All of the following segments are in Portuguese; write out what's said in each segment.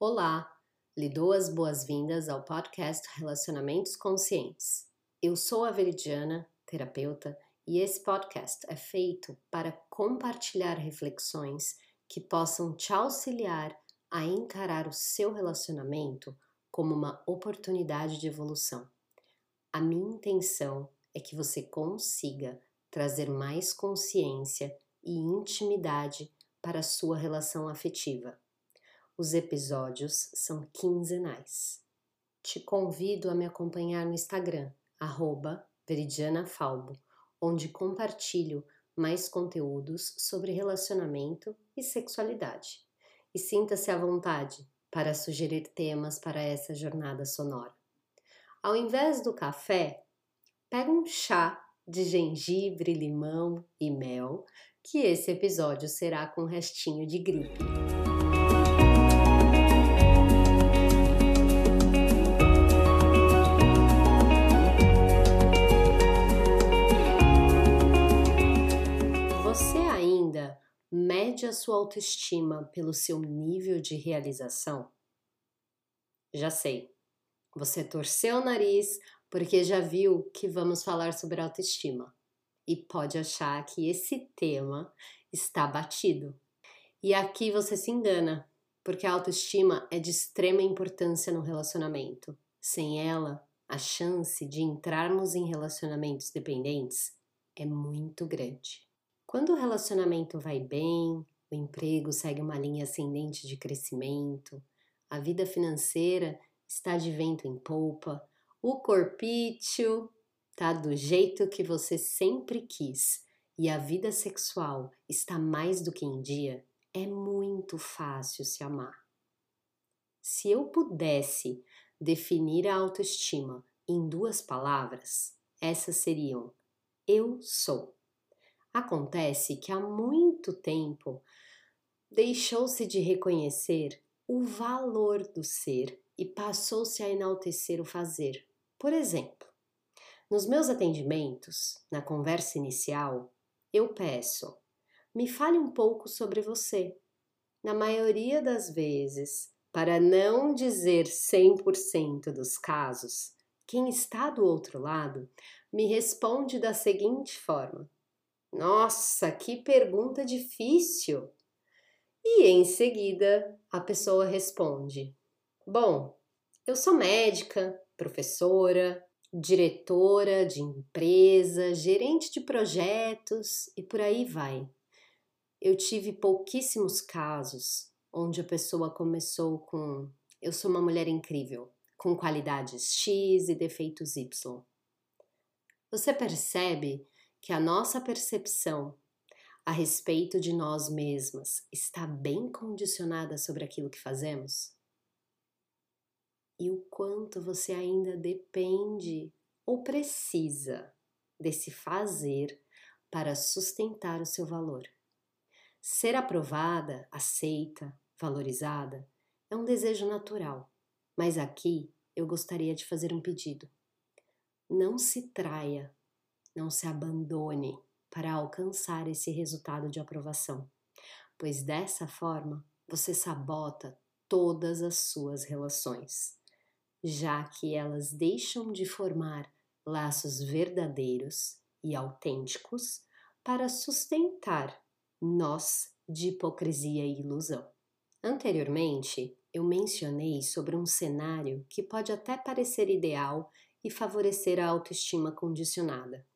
Olá, lhe dou as boas-vindas ao podcast Relacionamentos Conscientes. Eu sou a Veridiana, terapeuta, e esse podcast é feito para compartilhar reflexões que possam te auxiliar a encarar o seu relacionamento como uma oportunidade de evolução. A minha intenção é que você consiga trazer mais consciência e intimidade para a sua relação afetiva. Os episódios são quinzenais. Te convido a me acompanhar no Instagram, veridianafalbo, onde compartilho mais conteúdos sobre relacionamento e sexualidade. E sinta-se à vontade para sugerir temas para essa jornada sonora. Ao invés do café, pega um chá de gengibre, limão e mel, que esse episódio será com restinho de gripe. Mede a sua autoestima pelo seu nível de realização? Já sei, você torceu o nariz porque já viu que vamos falar sobre autoestima e pode achar que esse tema está batido. E aqui você se engana, porque a autoestima é de extrema importância no relacionamento. Sem ela, a chance de entrarmos em relacionamentos dependentes é muito grande. Quando o relacionamento vai bem, o emprego segue uma linha ascendente de crescimento, a vida financeira está de vento em polpa, o corpício tá do jeito que você sempre quis e a vida sexual está mais do que em dia, é muito fácil se amar. Se eu pudesse definir a autoestima em duas palavras, essas seriam: eu sou. Acontece que há muito tempo deixou-se de reconhecer o valor do ser e passou-se a enaltecer o fazer. Por exemplo, nos meus atendimentos, na conversa inicial, eu peço: me fale um pouco sobre você. Na maioria das vezes, para não dizer 100% dos casos, quem está do outro lado me responde da seguinte forma: Nossa, que pergunta difícil! E em seguida a pessoa responde: Bom, eu sou médica, professora, diretora de empresa, gerente de projetos e por aí vai. Eu tive pouquíssimos casos onde a pessoa começou com eu sou uma mulher incrível, com qualidades X e defeitos Y. Você percebe que a nossa percepção a respeito de nós mesmas está bem condicionada sobre aquilo que fazemos? e o quanto você ainda depende ou precisa desse fazer para sustentar o seu valor. Ser aprovada, aceita, valorizada é um desejo natural, mas aqui eu gostaria de fazer um pedido. Não se traia, não se abandone para alcançar esse resultado de aprovação, pois dessa forma você sabota todas as suas relações já que elas deixam de formar laços verdadeiros e autênticos para sustentar nós de hipocrisia e ilusão. Anteriormente, eu mencionei sobre um cenário que pode até parecer ideal e favorecer a autoestima condicionada.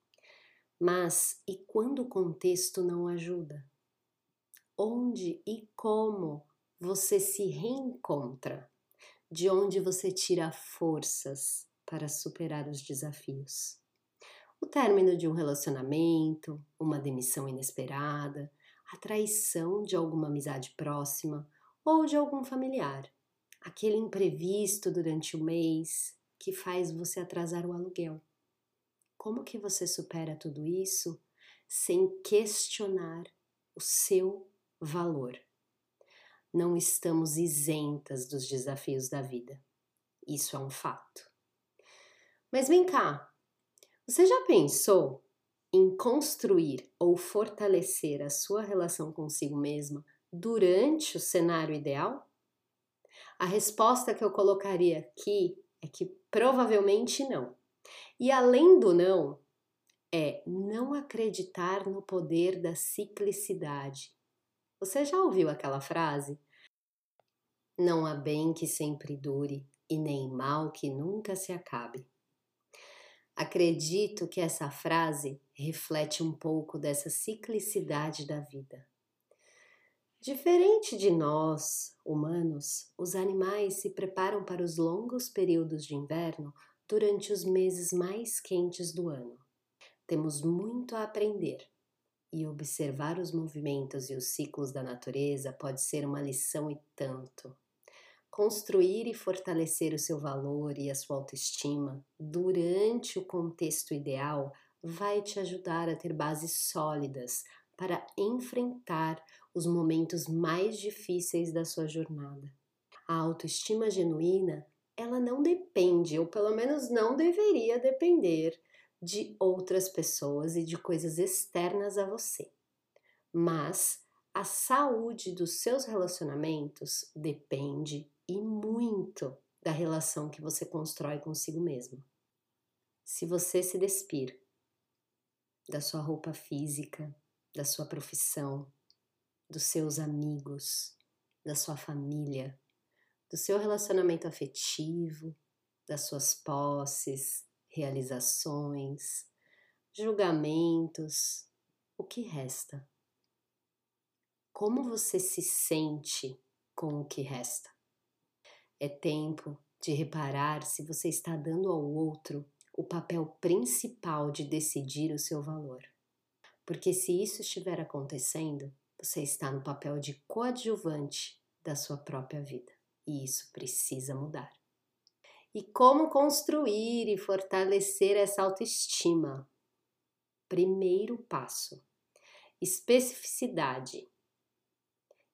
Mas e quando o contexto não ajuda? Onde e como você se reencontra? de onde você tira forças para superar os desafios. O término de um relacionamento, uma demissão inesperada, a traição de alguma amizade próxima ou de algum familiar, aquele imprevisto durante o mês que faz você atrasar o aluguel. Como que você supera tudo isso sem questionar o seu valor? não estamos isentas dos desafios da vida. Isso é um fato. Mas vem cá, você já pensou em construir ou fortalecer a sua relação consigo mesma durante o cenário ideal? A resposta que eu colocaria aqui é que provavelmente não. E além do não, é não acreditar no poder da ciclicidade. Você já ouviu aquela frase? Não há bem que sempre dure e nem mal que nunca se acabe. Acredito que essa frase reflete um pouco dessa ciclicidade da vida. Diferente de nós, humanos, os animais se preparam para os longos períodos de inverno durante os meses mais quentes do ano. Temos muito a aprender e observar os movimentos e os ciclos da natureza pode ser uma lição e tanto. Construir e fortalecer o seu valor e a sua autoestima durante o contexto ideal vai te ajudar a ter bases sólidas para enfrentar os momentos mais difíceis da sua jornada. A autoestima genuína, ela não depende, ou pelo menos não deveria depender, de outras pessoas e de coisas externas a você. Mas a saúde dos seus relacionamentos depende e muito da relação que você constrói consigo mesmo. Se você se despir da sua roupa física, da sua profissão, dos seus amigos, da sua família, do seu relacionamento afetivo, das suas posses, realizações, julgamentos, o que resta? Como você se sente com o que resta? É tempo de reparar se você está dando ao outro o papel principal de decidir o seu valor. Porque se isso estiver acontecendo, você está no papel de coadjuvante da sua própria vida. E isso precisa mudar. E como construir e fortalecer essa autoestima? Primeiro passo: especificidade.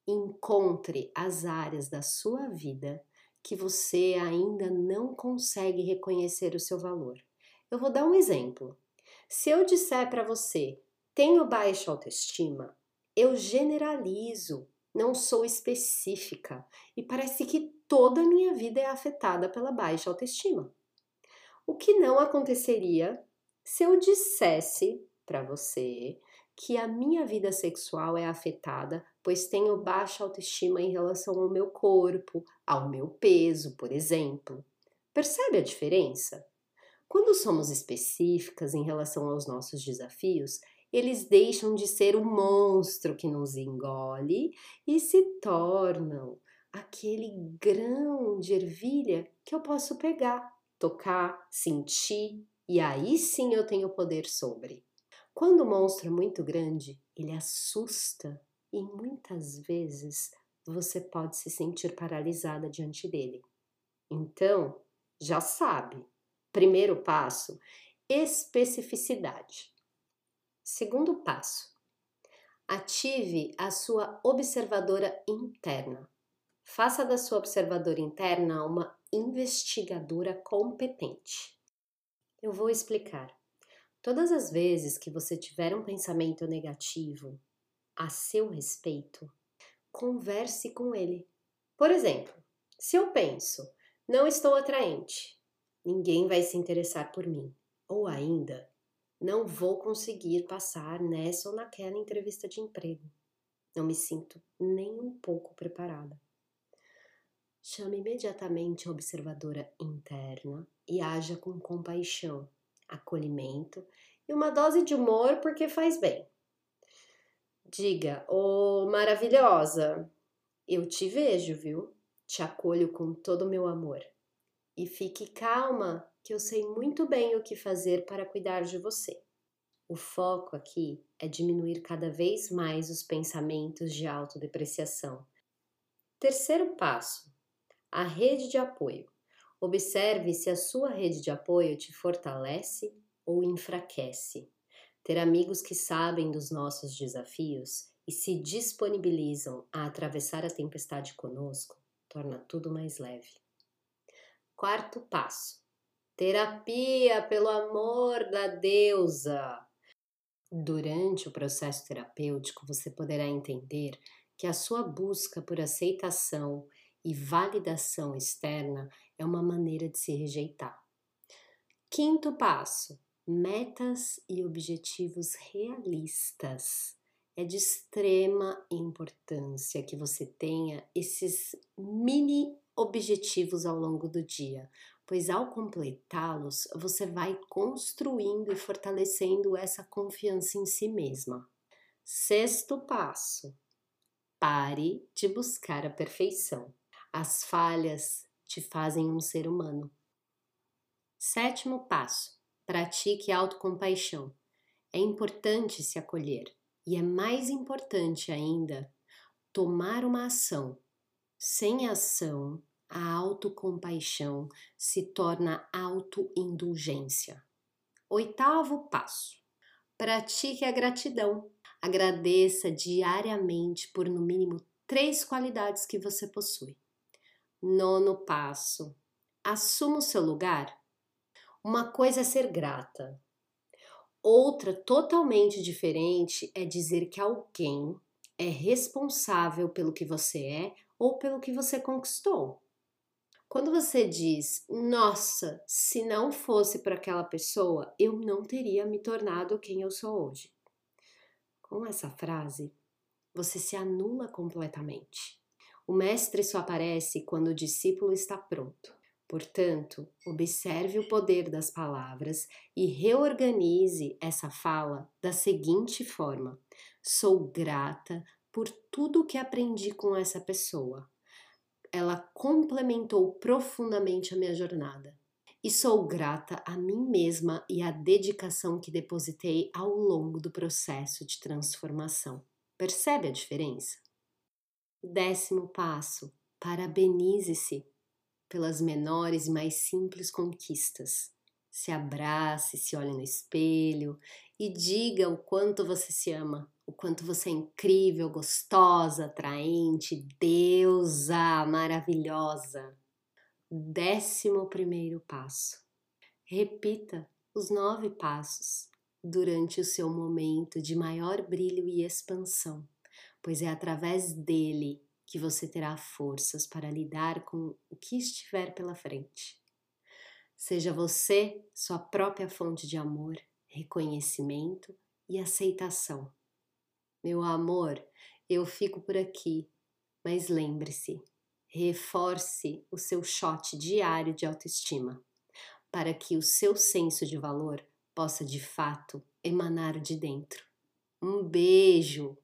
Encontre as áreas da sua vida que você ainda não consegue reconhecer o seu valor. Eu vou dar um exemplo. Se eu disser para você, tenho baixa autoestima, eu generalizo, não sou específica e parece que toda a minha vida é afetada pela baixa autoestima. O que não aconteceria se eu dissesse para você que a minha vida sexual é afetada, pois tenho baixa autoestima em relação ao meu corpo, ao meu peso, por exemplo. Percebe a diferença? Quando somos específicas em relação aos nossos desafios, eles deixam de ser o monstro que nos engole e se tornam aquele grão de ervilha que eu posso pegar, tocar, sentir e aí sim eu tenho poder sobre. Quando o monstro é muito grande, ele assusta e muitas vezes você pode se sentir paralisada diante dele. Então, já sabe. Primeiro passo: especificidade. Segundo passo: ative a sua observadora interna. Faça da sua observadora interna uma investigadora competente. Eu vou explicar. Todas as vezes que você tiver um pensamento negativo a seu respeito, converse com ele. Por exemplo, se eu penso, não estou atraente, ninguém vai se interessar por mim, ou ainda, não vou conseguir passar nessa ou naquela entrevista de emprego. Não me sinto nem um pouco preparada. Chame imediatamente a observadora interna e haja com compaixão acolhimento e uma dose de humor porque faz bem. Diga, ô oh, maravilhosa, eu te vejo, viu? Te acolho com todo o meu amor. E fique calma, que eu sei muito bem o que fazer para cuidar de você. O foco aqui é diminuir cada vez mais os pensamentos de autodepreciação. Terceiro passo: a rede de apoio. Observe se a sua rede de apoio te fortalece ou enfraquece. Ter amigos que sabem dos nossos desafios e se disponibilizam a atravessar a tempestade conosco torna tudo mais leve. Quarto passo: terapia, pelo amor da deusa. Durante o processo terapêutico, você poderá entender que a sua busca por aceitação e validação externa é uma maneira de se rejeitar. Quinto passo: metas e objetivos realistas. É de extrema importância que você tenha esses mini objetivos ao longo do dia, pois ao completá-los, você vai construindo e fortalecendo essa confiança em si mesma. Sexto passo: pare de buscar a perfeição. As falhas te fazem um ser humano. Sétimo passo: pratique autocompaixão. É importante se acolher e é mais importante ainda tomar uma ação. Sem ação, a autocompaixão se torna autoindulgência. Oitavo passo: pratique a gratidão. Agradeça diariamente por no mínimo três qualidades que você possui. Nono passo: assuma o seu lugar. Uma coisa é ser grata, outra totalmente diferente é dizer que alguém é responsável pelo que você é ou pelo que você conquistou. Quando você diz, nossa, se não fosse para aquela pessoa, eu não teria me tornado quem eu sou hoje. Com essa frase, você se anula completamente. O mestre só aparece quando o discípulo está pronto. Portanto, observe o poder das palavras e reorganize essa fala da seguinte forma: Sou grata por tudo que aprendi com essa pessoa. Ela complementou profundamente a minha jornada. E sou grata a mim mesma e à dedicação que depositei ao longo do processo de transformação. Percebe a diferença? Décimo passo: parabenize-se pelas menores e mais simples conquistas. Se abrace, se olhe no espelho e diga o quanto você se ama, o quanto você é incrível, gostosa, atraente, deusa, maravilhosa. Décimo primeiro passo. Repita os nove passos durante o seu momento de maior brilho e expansão pois é através dele que você terá forças para lidar com o que estiver pela frente. Seja você sua própria fonte de amor, reconhecimento e aceitação. Meu amor, eu fico por aqui, mas lembre-se, reforce o seu shot diário de autoestima, para que o seu senso de valor possa de fato emanar de dentro. Um beijo!